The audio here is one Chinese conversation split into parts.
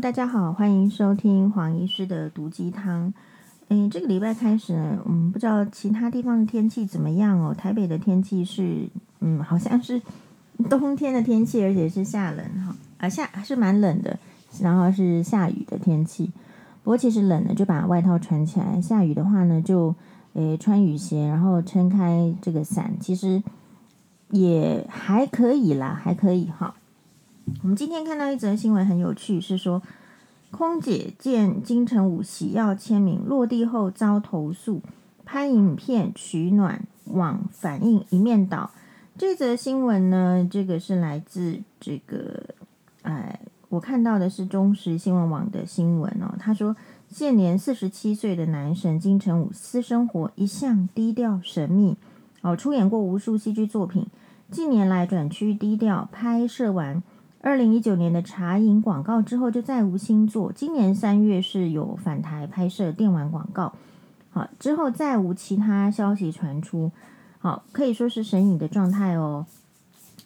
大家好，欢迎收听黄医师的毒鸡汤。嗯，这个礼拜开始呢，嗯，不知道其他地方的天气怎么样哦。台北的天气是，嗯，好像是 冬天的天气，而且是下冷哈，啊下还是蛮冷的，然后是下雨的天气。不过其实冷了就把外套穿起来，下雨的话呢，就诶穿雨鞋，然后撑开这个伞，其实也还可以啦，还可以哈。我们今天看到一则新闻，很有趣，是说空姐见金城武喜要签名，落地后遭投诉，拍影片取暖，网反应一面倒。这则新闻呢，这个是来自这个，哎，我看到的是中时新闻网的新闻哦。他说，现年四十七岁的男神金城武，私生活一向低调神秘，哦，出演过无数戏剧作品，近年来转趋低调，拍摄完。二零一九年的茶饮广告之后就再无新作，今年三月是有返台拍摄电玩广告，好，之后再无其他消息传出，好，可以说是神隐的状态哦。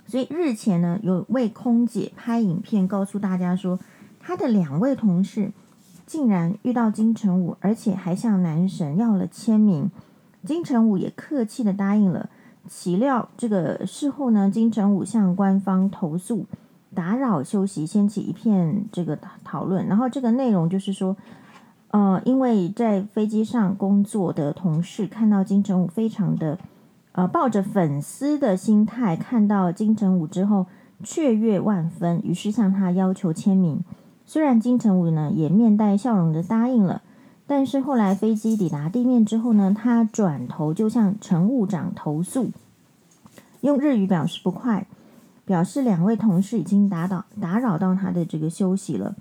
所以日前呢，有位空姐拍影片告诉大家说，她的两位同事竟然遇到金城武，而且还向男神要了签名，金城武也客气的答应了。岂料这个事后呢，金城武向官方投诉。打扰休息，掀起一片这个讨论。然后这个内容就是说，呃，因为在飞机上工作的同事看到金城武，非常的呃抱着粉丝的心态看到金城武之后雀跃万分，于是向他要求签名。虽然金城武呢也面带笑容的答应了，但是后来飞机抵达地面之后呢，他转头就向乘务长投诉，用日语表示不快。表示两位同事已经打扰打扰到他的这个休息了。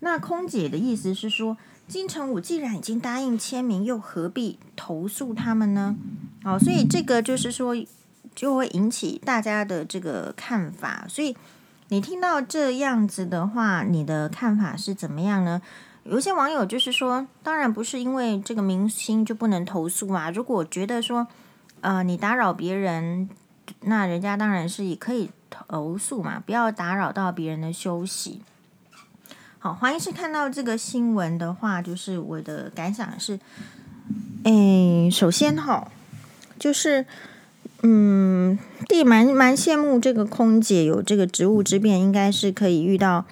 那空姐的意思是说，金城武既然已经答应签名，又何必投诉他们呢？哦，所以这个就是说，就会引起大家的这个看法。所以你听到这样子的话，你的看法是怎么样呢？有些网友就是说，当然不是因为这个明星就不能投诉啊。如果觉得说，呃，你打扰别人，那人家当然是也可以。投诉嘛，不要打扰到别人的休息。好，黄医师看到这个新闻的话，就是我的感想是，诶，首先哈，就是，嗯，弟蛮蛮羡慕这个空姐有这个职务之便，应该是可以遇到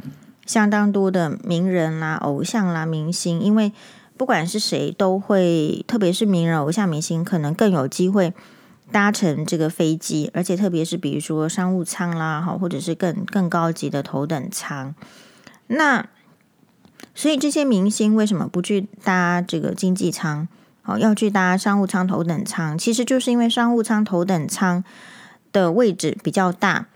相当多的名人啦、偶像啦、明星，因为不管是谁都会，特别是名人、偶像、明星，可能更有机会。搭乘这个飞机，而且特别是比如说商务舱啦，哈，或者是更更高级的头等舱，那所以这些明星为什么不去搭这个经济舱？哦，要去搭商务舱、头等舱，其实就是因为商务舱、头等舱的位置比较大，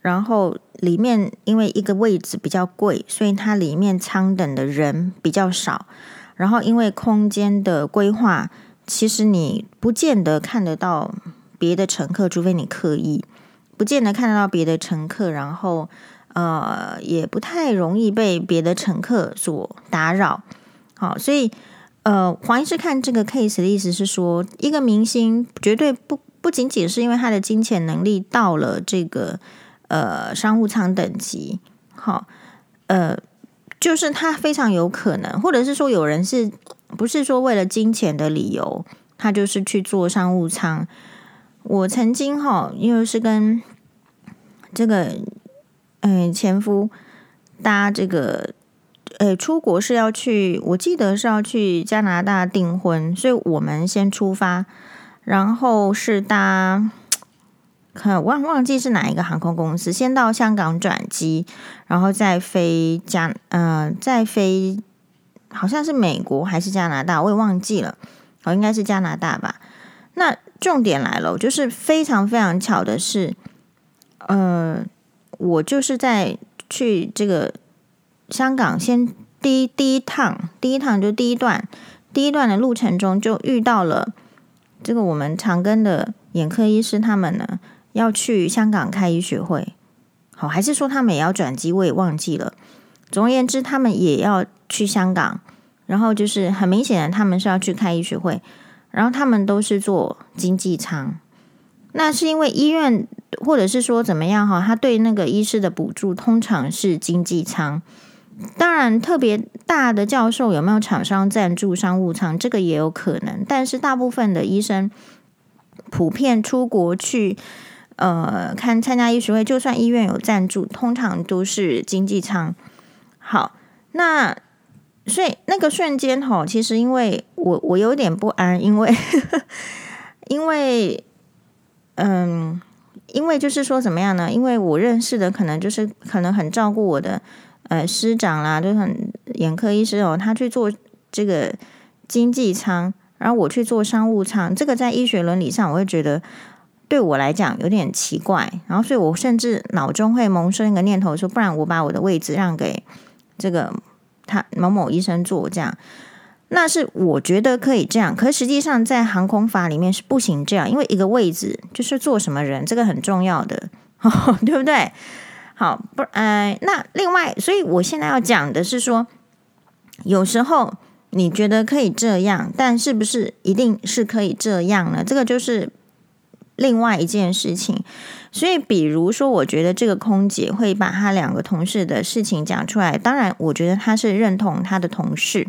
然后里面因为一个位置比较贵，所以它里面舱等的人比较少，然后因为空间的规划，其实你不见得看得到。别的乘客，除非你刻意，不见得看得到别的乘客，然后呃，也不太容易被别的乘客所打扰。好，所以呃，黄医师看这个 case 的意思是说，一个明星绝对不不仅仅是因为他的金钱能力到了这个呃商务舱等级，好，呃，就是他非常有可能，或者是说有人是不是说为了金钱的理由，他就是去坐商务舱。我曾经哈，因为是跟这个嗯前夫搭这个呃出国是要去，我记得是要去加拿大订婚，所以我们先出发，然后是搭，可忘忘记是哪一个航空公司，先到香港转机，然后再飞加嗯、呃、再飞，好像是美国还是加拿大，我也忘记了，哦应该是加拿大吧。那重点来了，就是非常非常巧的是，呃，我就是在去这个香港先第一第一趟，第一趟就第一段第一段的路程中，就遇到了这个我们长庚的眼科医师，他们呢要去香港开医学会，好，还是说他们也要转机，我也忘记了。总而言之，他们也要去香港，然后就是很明显的，他们是要去开医学会。然后他们都是坐经济舱，那是因为医院或者是说怎么样哈，他对那个医师的补助通常是经济舱，当然，特别大的教授有没有厂商赞助商务舱，这个也有可能。但是大部分的医生普遍出国去，呃，看参加医学会，就算医院有赞助，通常都是经济舱。好，那所以那个瞬间吼，其实因为我我有点不安，因为 因为嗯，因为就是说怎么样呢？因为我认识的可能就是可能很照顾我的。呃，师长啦，就很眼科医师哦，他去做这个经济舱，然后我去做商务舱，这个在医学伦理上，我会觉得对我来讲有点奇怪。然后，所以我甚至脑中会萌生一个念头说，不然我把我的位置让给这个他某某医生做，这样，那是我觉得可以这样。可实际上，在航空法里面是不行这样，因为一个位置就是坐什么人，这个很重要的，对不对？好，不，呃，那另外，所以我现在要讲的是说，有时候你觉得可以这样，但是不是一定是可以这样呢？这个就是另外一件事情。所以，比如说，我觉得这个空姐会把她两个同事的事情讲出来，当然，我觉得她是认同她的同事，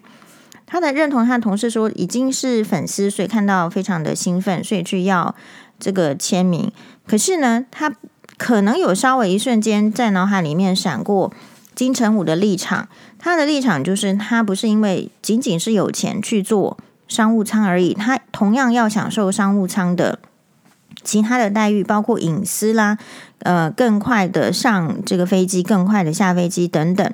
她的认同她的同事说已经是粉丝，所以看到非常的兴奋，所以去要这个签名。可是呢，她。可能有稍微一瞬间在脑海里面闪过金城武的立场，他的立场就是他不是因为仅仅是有钱去做商务舱而已，他同样要享受商务舱的其他的待遇，包括隐私啦，呃，更快的上这个飞机，更快的下飞机等等。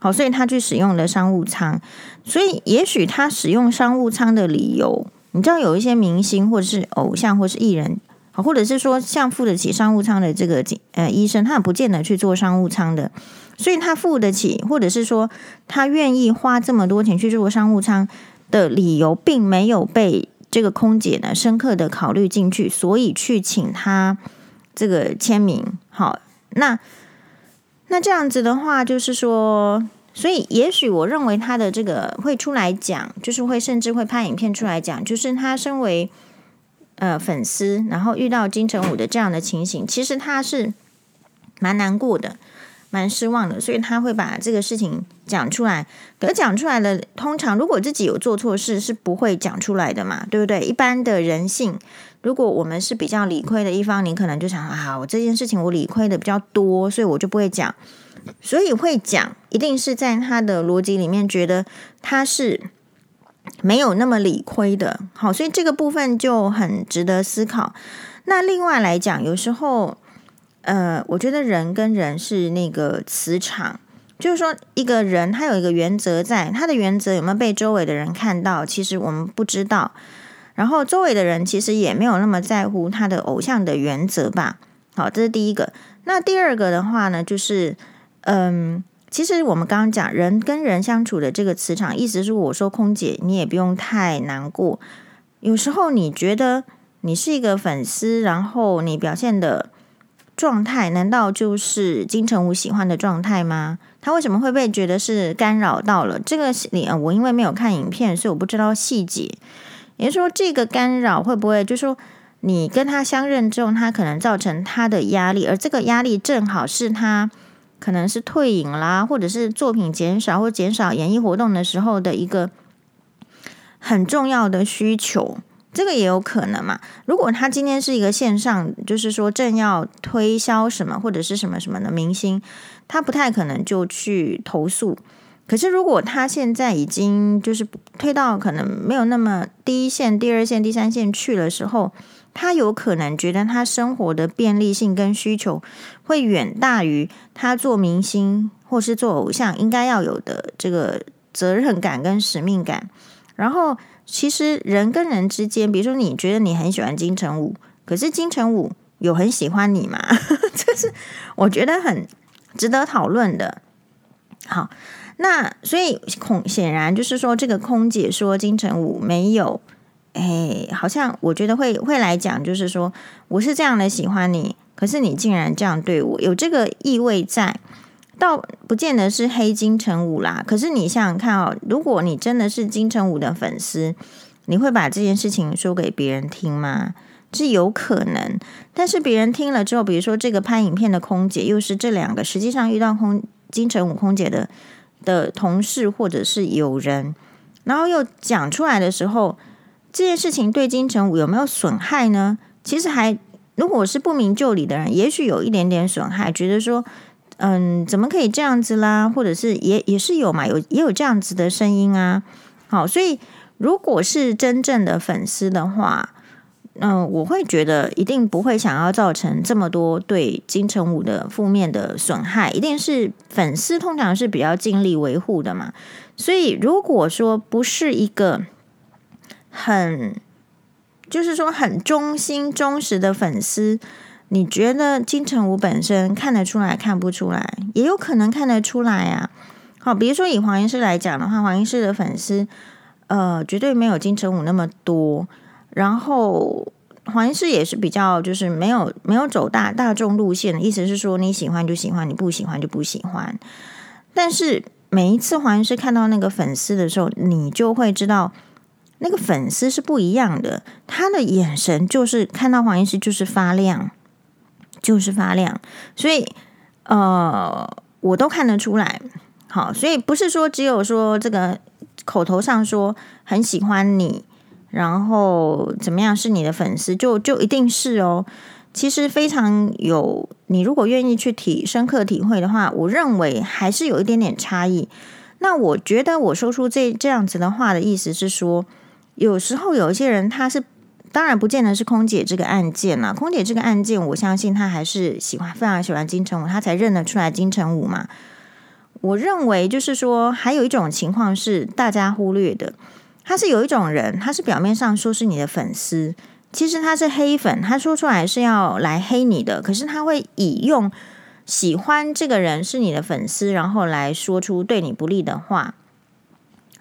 好，所以他去使用了商务舱，所以也许他使用商务舱的理由，你知道有一些明星或者是偶像或是艺人。好或者是说，像付得起商务舱的这个呃医生，他也不见得去做商务舱的，所以他付得起，或者是说他愿意花这么多钱去做商务舱的理由，并没有被这个空姐呢深刻的考虑进去，所以去请他这个签名。好，那那这样子的话，就是说，所以也许我认为他的这个会出来讲，就是会甚至会拍影片出来讲，就是他身为。呃，粉丝，然后遇到金城武的这样的情形，其实他是蛮难过的，蛮失望的，所以他会把这个事情讲出来。可讲出来的，通常如果自己有做错事，是不会讲出来的嘛，对不对？一般的人性，如果我们是比较理亏的一方，你可能就想啊，我这件事情我理亏的比较多，所以我就不会讲。所以会讲，一定是在他的逻辑里面觉得他是。没有那么理亏的，好，所以这个部分就很值得思考。那另外来讲，有时候，呃，我觉得人跟人是那个磁场，就是说一个人他有一个原则在，他的原则有没有被周围的人看到，其实我们不知道。然后周围的人其实也没有那么在乎他的偶像的原则吧。好，这是第一个。那第二个的话呢，就是，嗯。其实我们刚刚讲人跟人相处的这个磁场，意思是我说空姐，你也不用太难过。有时候你觉得你是一个粉丝，然后你表现的状态，难道就是金城武喜欢的状态吗？他为什么会被觉得是干扰到了？这个里我因为没有看影片，所以我不知道细节。也就是说，这个干扰会不会就是说你跟他相认之后，他可能造成他的压力，而这个压力正好是他。可能是退隐啦，或者是作品减少或减少演艺活动的时候的一个很重要的需求，这个也有可能嘛。如果他今天是一个线上，就是说正要推销什么或者是什么什么的明星，他不太可能就去投诉。可是如果他现在已经就是推到可能没有那么第一线、第二线、第三线去的时候。他有可能觉得他生活的便利性跟需求会远大于他做明星或是做偶像应该要有的这个责任感跟使命感。然后，其实人跟人之间，比如说你觉得你很喜欢金城武，可是金城武有很喜欢你吗？这是我觉得很值得讨论的。好，那所以空显然就是说，这个空姐说金城武没有。哎，好像我觉得会会来讲，就是说我是这样的喜欢你，可是你竟然这样对我，有这个意味在，倒不见得是黑金城武啦。可是你想想看哦，如果你真的是金城武的粉丝，你会把这件事情说给别人听吗？是有可能，但是别人听了之后，比如说这个拍影片的空姐，又是这两个实际上遇到空金城武空姐的的同事或者是友人，然后又讲出来的时候，这件事情对金城武有没有损害呢？其实还，如果是不明就里的人，也许有一点点损害，觉得说，嗯，怎么可以这样子啦？或者是也也是有嘛，有也有这样子的声音啊。好，所以如果是真正的粉丝的话，嗯，我会觉得一定不会想要造成这么多对金城武的负面的损害，一定是粉丝通常是比较尽力维护的嘛。所以如果说不是一个很，就是说很忠心忠实的粉丝，你觉得金城武本身看得出来看不出来，也有可能看得出来啊。好，比如说以黄医师来讲的话，黄医师的粉丝，呃，绝对没有金城武那么多。然后黄医师也是比较就是没有没有走大大众路线的意思是说，你喜欢就喜欢，你不喜欢就不喜欢。但是每一次黄医师看到那个粉丝的时候，你就会知道那个粉丝是不一样的，他的眼神就是看到黄医师就是发亮，就是发亮。所以呃，我都看得出来。好，所以不是说只有说这个口头上说很喜欢你。然后怎么样是你的粉丝，就就一定是哦。其实非常有，你如果愿意去体深刻体会的话，我认为还是有一点点差异。那我觉得我说出这这样子的话的意思是说，有时候有一些人他是当然不见得是空姐这个案件啦。空姐这个案件，我相信他还是喜欢非常喜欢金城武，他才认得出来金城武嘛。我认为就是说，还有一种情况是大家忽略的。他是有一种人，他是表面上说是你的粉丝，其实他是黑粉。他说出来是要来黑你的，可是他会以用喜欢这个人是你的粉丝，然后来说出对你不利的话。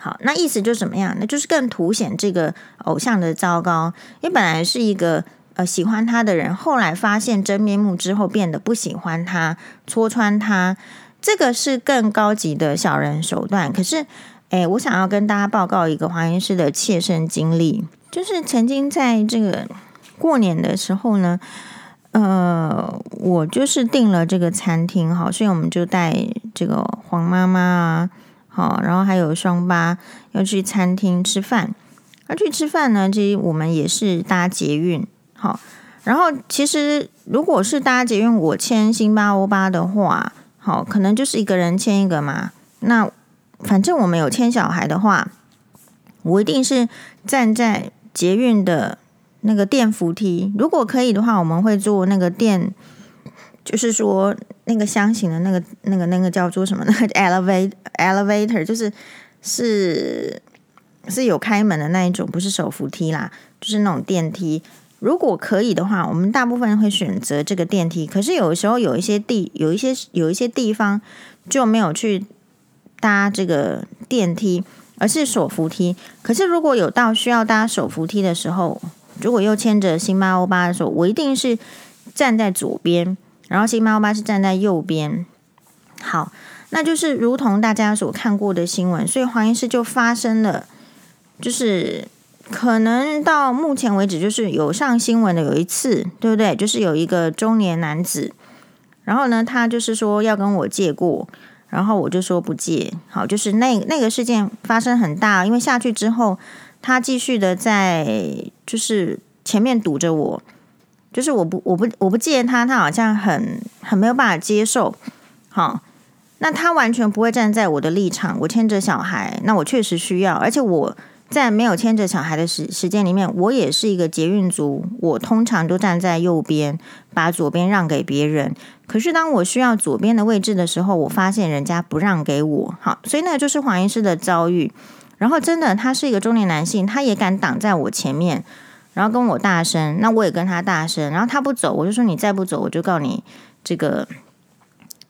好，那意思就是怎么样？那就是更凸显这个偶像的糟糕。因为本来是一个呃喜欢他的人，后来发现真面目之后，变得不喜欢他，戳穿他，这个是更高级的小人手段。可是。哎，我想要跟大家报告一个黄医师的切身经历，就是曾经在这个过年的时候呢，呃，我就是订了这个餐厅，好，所以我们就带这个黄妈妈啊，好，然后还有双八要去餐厅吃饭。而去吃饭呢，其实我们也是搭捷运，好，然后其实如果是搭捷运，我签星巴欧巴的话，好，可能就是一个人签一个嘛，那。反正我们有签小孩的话，我一定是站在捷运的那个电扶梯。如果可以的话，我们会坐那个电，就是说那个箱型的那个、那个、那个叫做什么？那个 elevator elevator，就是是是有开门的那一种，不是手扶梯啦，就是那种电梯。如果可以的话，我们大部分会选择这个电梯。可是有时候有一些地，有一些有一些地方就没有去。搭这个电梯，而是手扶梯。可是如果有到需要搭手扶梯的时候，如果又牵着星巴欧巴的时候，我一定是站在左边，然后星巴欧巴是站在右边。好，那就是如同大家所看过的新闻，所以黄医师就发生了，就是可能到目前为止，就是有上新闻的有一次，对不对？就是有一个中年男子，然后呢，他就是说要跟我借过。然后我就说不借，好，就是那那个事件发生很大，因为下去之后，他继续的在就是前面堵着我，就是我不我不我不借他，他好像很很没有办法接受，好，那他完全不会站在我的立场，我牵着小孩，那我确实需要，而且我。在没有牵着小孩的时时间里面，我也是一个捷运族。我通常都站在右边，把左边让给别人。可是当我需要左边的位置的时候，我发现人家不让给我。好，所以那个就是黄医师的遭遇。然后真的，他是一个中年男性，他也敢挡在我前面，然后跟我大声。那我也跟他大声。然后他不走，我就说你再不走，我就告你这个，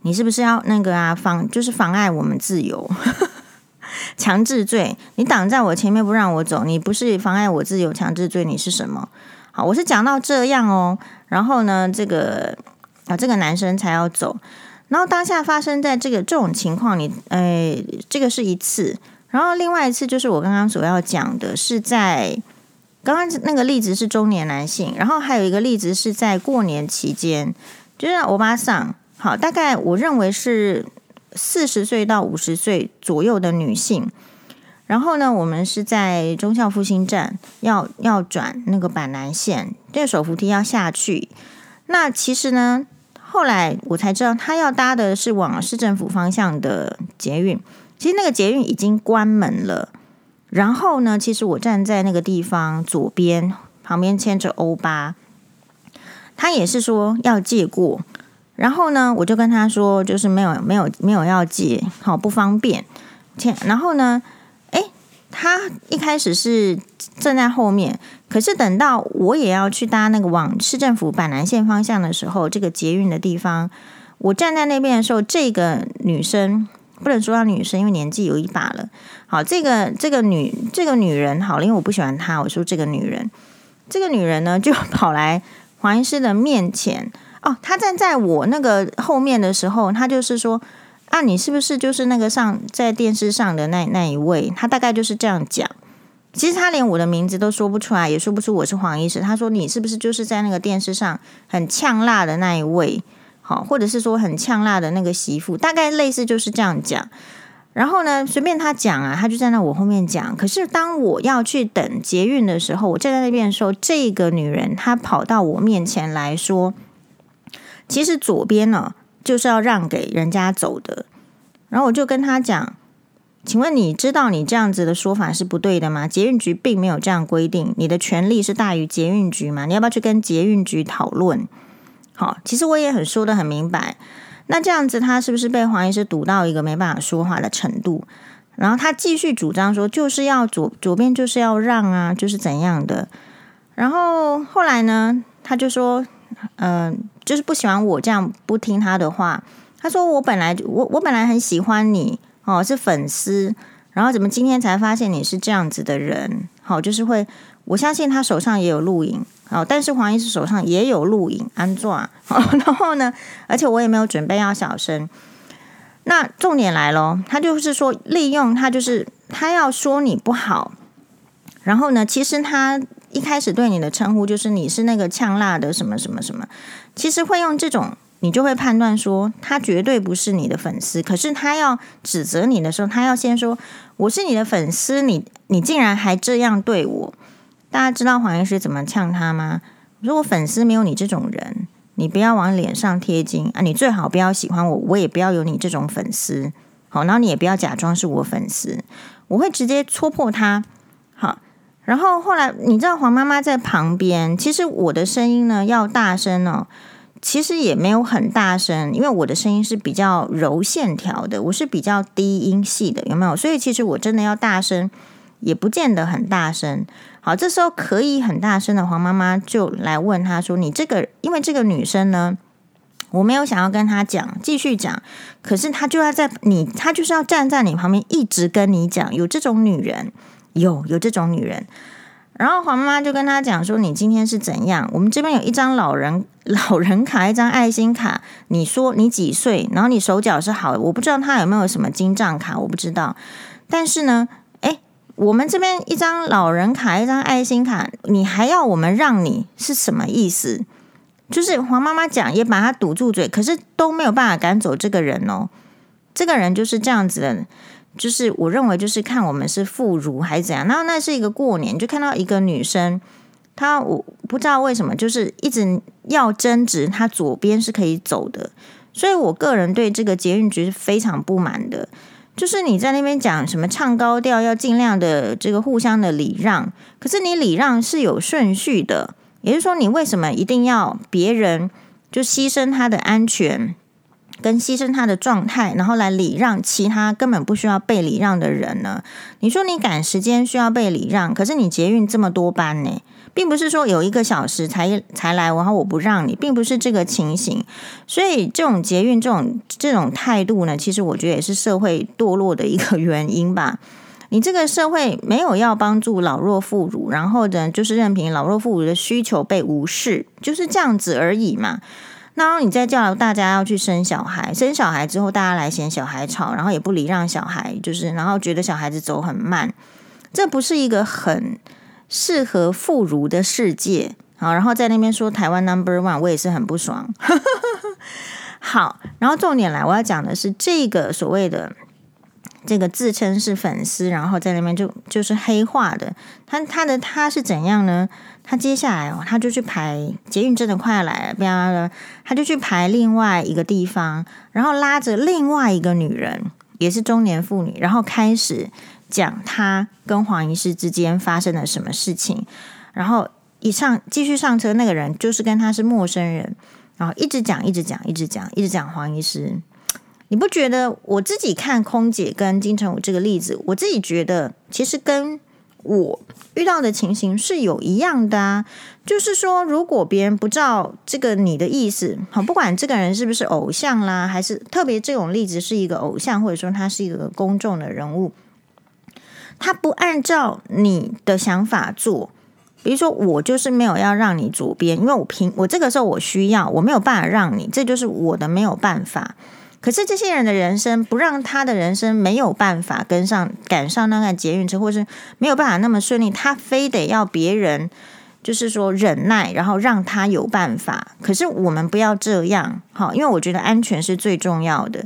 你是不是要那个啊？妨就是妨碍我们自由。强制罪，你挡在我前面不让我走，你不是妨碍我自由强制罪，你是什么？好，我是讲到这样哦，然后呢，这个啊，这个男生才要走，然后当下发生在这个这种情况，你哎，这个是一次，然后另外一次就是我刚刚所要讲的，是在刚刚那个例子是中年男性，然后还有一个例子是在过年期间，就是欧巴桑，好，大概我认为是。四十岁到五十岁左右的女性。然后呢，我们是在忠孝复兴站要要转那个板南线，这个手扶梯要下去。那其实呢，后来我才知道，他要搭的是往市政府方向的捷运。其实那个捷运已经关门了。然后呢，其实我站在那个地方左边，旁边牵着欧巴，他也是说要借过。然后呢，我就跟他说，就是没有没有没有要借，好不方便。然后呢，诶，他一开始是站在后面，可是等到我也要去搭那个往市政府板南线方向的时候，这个捷运的地方，我站在那边的时候，这个女生不能说她女生，因为年纪有一把了。好，这个这个女这个女人好了，因为我不喜欢她，我说这个女人，这个女人呢 就跑来黄医师的面前。哦，她站在我那个后面的时候，她就是说：“啊，你是不是就是那个上在电视上的那那一位？”她大概就是这样讲。其实他连我的名字都说不出来，也说不出我是黄医师。他说：“你是不是就是在那个电视上很呛辣的那一位？好，或者是说很呛辣的那个媳妇？大概类似就是这样讲。然后呢，随便他讲啊，他就站在我后面讲。可是当我要去等捷运的时候，我站在那边的时候，这个女人她跑到我面前来说。其实左边呢，就是要让给人家走的。然后我就跟他讲：“请问你知道你这样子的说法是不对的吗？捷运局并没有这样规定，你的权利是大于捷运局吗？你要不要去跟捷运局讨论？”好，其实我也很说的很明白。那这样子，他是不是被黄医师堵到一个没办法说话的程度？然后他继续主张说，就是要左左边就是要让啊，就是怎样的。然后后来呢，他就说：“嗯、”就是不喜欢我这样不听他的话。他说我本来我我本来很喜欢你哦，是粉丝，然后怎么今天才发现你是这样子的人？好，就是会我相信他手上也有录影，好，但是黄医师手上也有录影，安装。然后呢，而且我也没有准备要小声。那重点来咯，他就是说利用他就是他要说你不好，然后呢，其实他。一开始对你的称呼就是你是那个呛辣的什么什么什么，其实会用这种，你就会判断说他绝对不是你的粉丝。可是他要指责你的时候，他要先说我是你的粉丝，你你竟然还这样对我。大家知道黄医师怎么呛他吗？如果粉丝没有你这种人，你不要往脸上贴金啊！你最好不要喜欢我，我也不要有你这种粉丝。好，然后你也不要假装是我粉丝，我会直接戳破他。好。然后后来，你知道黄妈妈在旁边，其实我的声音呢要大声哦，其实也没有很大声，因为我的声音是比较柔线条的，我是比较低音系的，有没有？所以其实我真的要大声，也不见得很大声。好，这时候可以很大声的黄妈妈就来问他说：“你这个，因为这个女生呢，我没有想要跟她讲，继续讲，可是她就要在你，她就是要站在你旁边，一直跟你讲，有这种女人。”有有这种女人，然后黄妈妈就跟他讲说：“你今天是怎样？我们这边有一张老人老人卡，一张爱心卡。你说你几岁？然后你手脚是好，我不知道他有没有什么金账卡，我不知道。但是呢，我们这边一张老人卡，一张爱心卡，你还要我们让你是什么意思？就是黄妈妈讲也把他堵住嘴，可是都没有办法赶走这个人哦。这个人就是这样子的。”就是我认为，就是看我们是妇孺还是怎样。然后那是一个过年，就看到一个女生，她我不知道为什么，就是一直要争执，她左边是可以走的。所以我个人对这个捷运局是非常不满的。就是你在那边讲什么唱高调，要尽量的这个互相的礼让，可是你礼让是有顺序的，也就是说，你为什么一定要别人就牺牲他的安全？跟牺牲他的状态，然后来礼让其他根本不需要被礼让的人呢？你说你赶时间需要被礼让，可是你捷运这么多班呢，并不是说有一个小时才才来，然后我不让你，并不是这个情形。所以这种捷运这种这种态度呢，其实我觉得也是社会堕落的一个原因吧。你这个社会没有要帮助老弱妇孺，然后呢，就是任凭老弱妇孺的需求被无视，就是这样子而已嘛。然后你再叫大家要去生小孩，生小孩之后大家来嫌小孩吵，然后也不礼让小孩，就是然后觉得小孩子走很慢，这不是一个很适合妇孺的世界。好，然后在那边说台湾 Number One，我也是很不爽。好，然后重点来，我要讲的是这个所谓的这个自称是粉丝，然后在那边就就是黑化的，他他的他是怎样呢？他接下来哦，他就去排捷运，真的快来了，不要他就去排另外一个地方，然后拉着另外一个女人，也是中年妇女，然后开始讲他跟黄医师之间发生了什么事情，然后一上继续上车，那个人就是跟他是陌生人。然后一直讲，一直讲，一直讲，一直讲黄医师，你不觉得我自己看空姐跟金城武这个例子，我自己觉得其实跟我遇到的情形是有一样的啊。就是说，如果别人不照这个你的意思，好，不管这个人是不是偶像啦，还是特别这种例子是一个偶像，或者说他是一个公众的人物，他不按照你的想法做。比如说，我就是没有要让你左边，因为我平我这个时候我需要，我没有办法让你，这就是我的没有办法。可是这些人的人生不让他的人生没有办法跟上赶上那个捷运车，或是没有办法那么顺利，他非得要别人就是说忍耐，然后让他有办法。可是我们不要这样，好，因为我觉得安全是最重要的。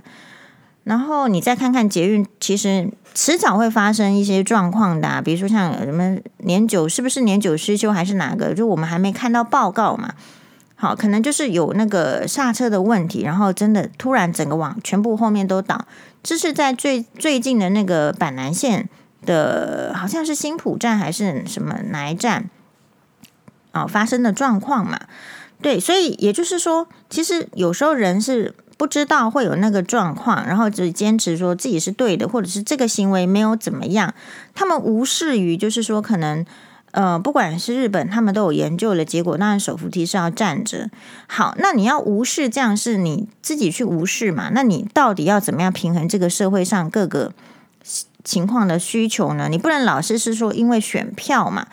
然后你再看看捷运，其实。迟早会发生一些状况的，比如说像什么年久，是不是年久失修还是哪个？就我们还没看到报告嘛。好，可能就是有那个刹车的问题，然后真的突然整个网全部后面都倒。这是在最最近的那个板南线的，好像是新埔站还是什么哪一站啊，发生的状况嘛。对，所以也就是说，其实有时候人是。不知道会有那个状况，然后只坚持说自己是对的，或者是这个行为没有怎么样。他们无视于，就是说可能，呃，不管是日本，他们都有研究的结果。当然，手扶梯是要站着。好，那你要无视这样是你自己去无视嘛？那你到底要怎么样平衡这个社会上各个情况的需求呢？你不能老是是说因为选票嘛？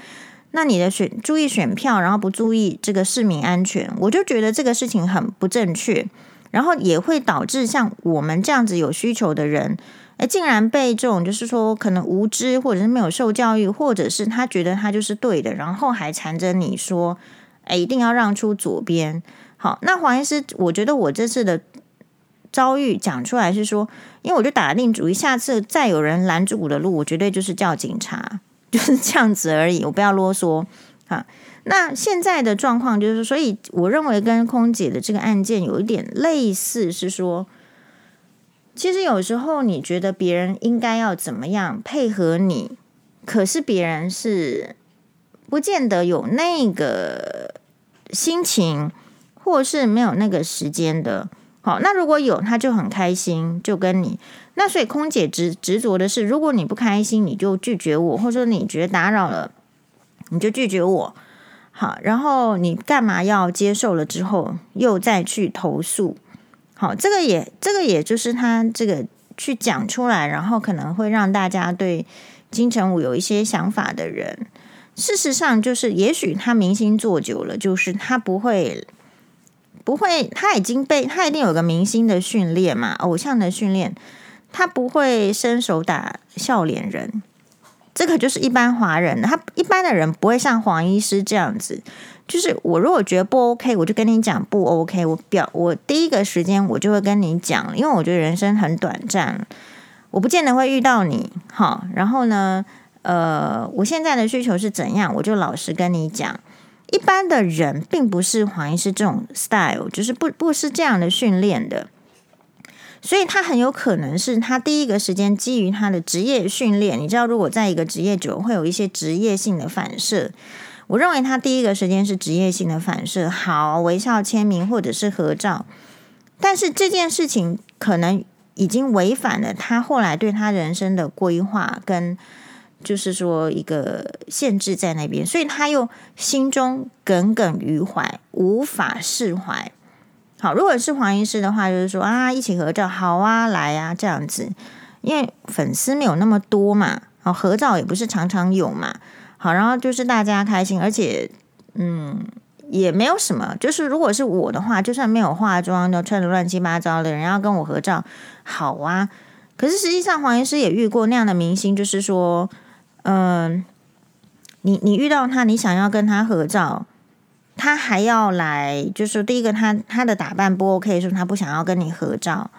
那你的选注意选票，然后不注意这个市民安全，我就觉得这个事情很不正确。然后也会导致像我们这样子有需求的人，哎，竟然被这种就是说可能无知，或者是没有受教育，或者是他觉得他就是对的，然后还缠着你说，哎，一定要让出左边。好，那黄医师，我觉得我这次的遭遇讲出来是说，因为我就打定主意，下次再有人拦住我的路，我绝对就是叫警察，就是这样子而已，我不要啰嗦啊。那现在的状况就是，所以我认为跟空姐的这个案件有一点类似，是说，其实有时候你觉得别人应该要怎么样配合你，可是别人是不见得有那个心情，或是没有那个时间的。好，那如果有，他就很开心，就跟你。那所以空姐执执着的是，如果你不开心，你就拒绝我，或者说你觉得打扰了，你就拒绝我。好，然后你干嘛要接受了之后又再去投诉？好，这个也这个也就是他这个去讲出来，然后可能会让大家对金城武有一些想法的人，事实上就是也许他明星做久了，就是他不会不会，他已经被他一定有个明星的训练嘛，偶像的训练，他不会伸手打笑脸人。这个就是一般华人，他一般的人不会像黄医师这样子。就是我如果觉得不 OK，我就跟你讲不 OK。我表我第一个时间我就会跟你讲，因为我觉得人生很短暂，我不见得会遇到你。好，然后呢，呃，我现在的需求是怎样，我就老实跟你讲。一般的人并不是黄医师这种 style，就是不不是这样的训练的。所以他很有可能是他第一个时间基于他的职业训练，你知道，如果在一个职业久，会有一些职业性的反射。我认为他第一个时间是职业性的反射，好，微笑签名或者是合照。但是这件事情可能已经违反了他后来对他人生的规划，跟就是说一个限制在那边，所以他又心中耿耿于怀，无法释怀。好，如果是黄医师的话，就是说啊，一起合照，好啊，来啊，这样子，因为粉丝没有那么多嘛，好，合照也不是常常有嘛，好，然后就是大家开心，而且嗯，也没有什么，就是如果是我的话，就算没有化妆，都穿得乱七八糟的，人要跟我合照，好啊，可是实际上黄医师也遇过那样的明星，就是说，嗯，你你遇到他，你想要跟他合照。他还要来，就是第一个他他的打扮不 OK，说他不想要跟你合照。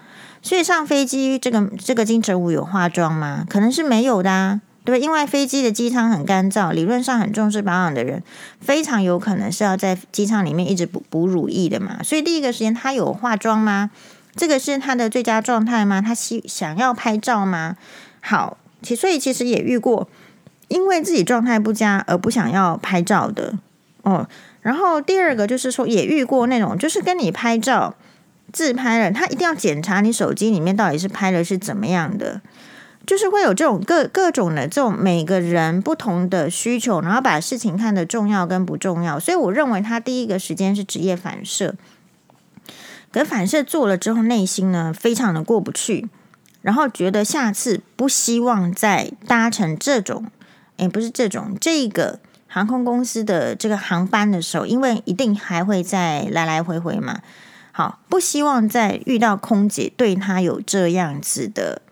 所以上飞机，这个这个金城武有化妆吗？可能是没有的啊，对？因为飞机的机舱很干燥，理论上很重视保养的人，非常有可能是要在机舱里面一直补补乳液的嘛。所以第一个时间他有化妆吗？这个是他的最佳状态吗？他希想要拍照吗？好，其所以其实也遇过，因为自己状态不佳而不想要拍照的哦。然后第二个就是说，也遇过那种就是跟你拍照自拍了，他一定要检查你手机里面到底是拍的是怎么样的，就是会有这种各各种的这种每个人不同的需求，然后把事情看得重要跟不重要。所以我认为他第一个时间是职业反射。可反射做了之后，内心呢非常的过不去，然后觉得下次不希望再搭乘这种，诶，不是这种这个航空公司的这个航班的时候，因为一定还会再来来回回嘛。好，不希望再遇到空姐对他有这样子的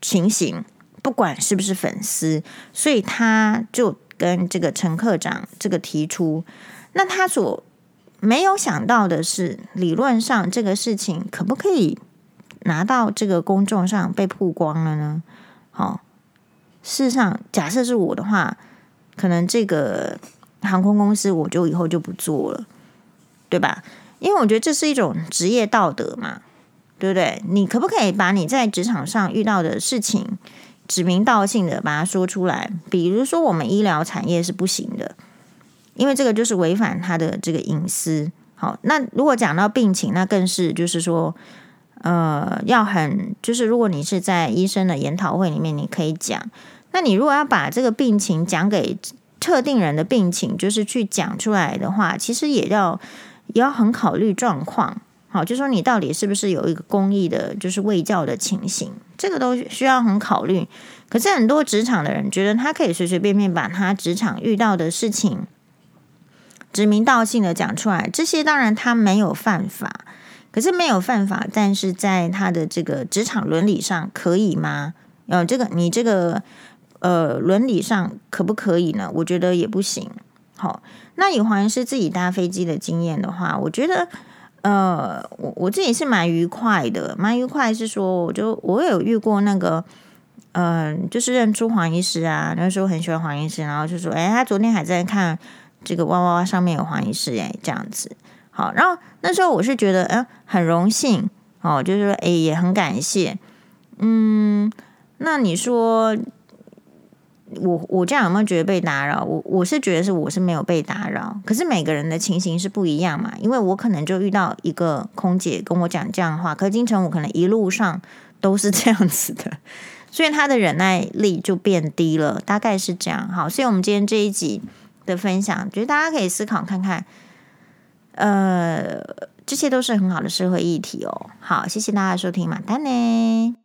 情形，不管是不是粉丝，所以他就跟这个乘客长这个提出，那他所。没有想到的是，理论上这个事情可不可以拿到这个公众上被曝光了呢？好，事实上，假设是我的话，可能这个航空公司我就以后就不做了，对吧？因为我觉得这是一种职业道德嘛，对不对？你可不可以把你在职场上遇到的事情指名道姓的把它说出来？比如说，我们医疗产业是不行的。因为这个就是违反他的这个隐私。好，那如果讲到病情，那更是就是说，呃，要很就是，如果你是在医生的研讨会里面，你可以讲。那你如果要把这个病情讲给特定人的病情，就是去讲出来的话，其实也要也要很考虑状况。好，就说你到底是不是有一个公益的，就是卫教的情形，这个都需要很考虑。可是很多职场的人觉得他可以随随便便把他职场遇到的事情。指名道姓的讲出来，这些当然他没有犯法，可是没有犯法，但是在他的这个职场伦理上可以吗？呃，这个你这个呃伦理上可不可以呢？我觉得也不行。好，那以黄医师自己搭飞机的经验的话，我觉得呃我我自己是蛮愉快的，蛮愉快是说，我就我有遇过那个嗯、就是认出黄医师啊，那时候很喜欢黄医师，然后就说，哎，他昨天还在看。这个哇哇哇上面有黄医师哎，这样子好。然后那时候我是觉得，嗯，很荣幸哦，就是说，哎，也很感谢。嗯，那你说我我这样有没有觉得被打扰？我我是觉得是我是没有被打扰。可是每个人的情形是不一样嘛，因为我可能就遇到一个空姐跟我讲这样的话，可金城武可能一路上都是这样子的，所以他的忍耐力就变低了，大概是这样。好，所以我们今天这一集。的分享，觉得大家可以思考看看，呃，这些都是很好的社会议题哦。好，谢谢大家收听，马丹呢。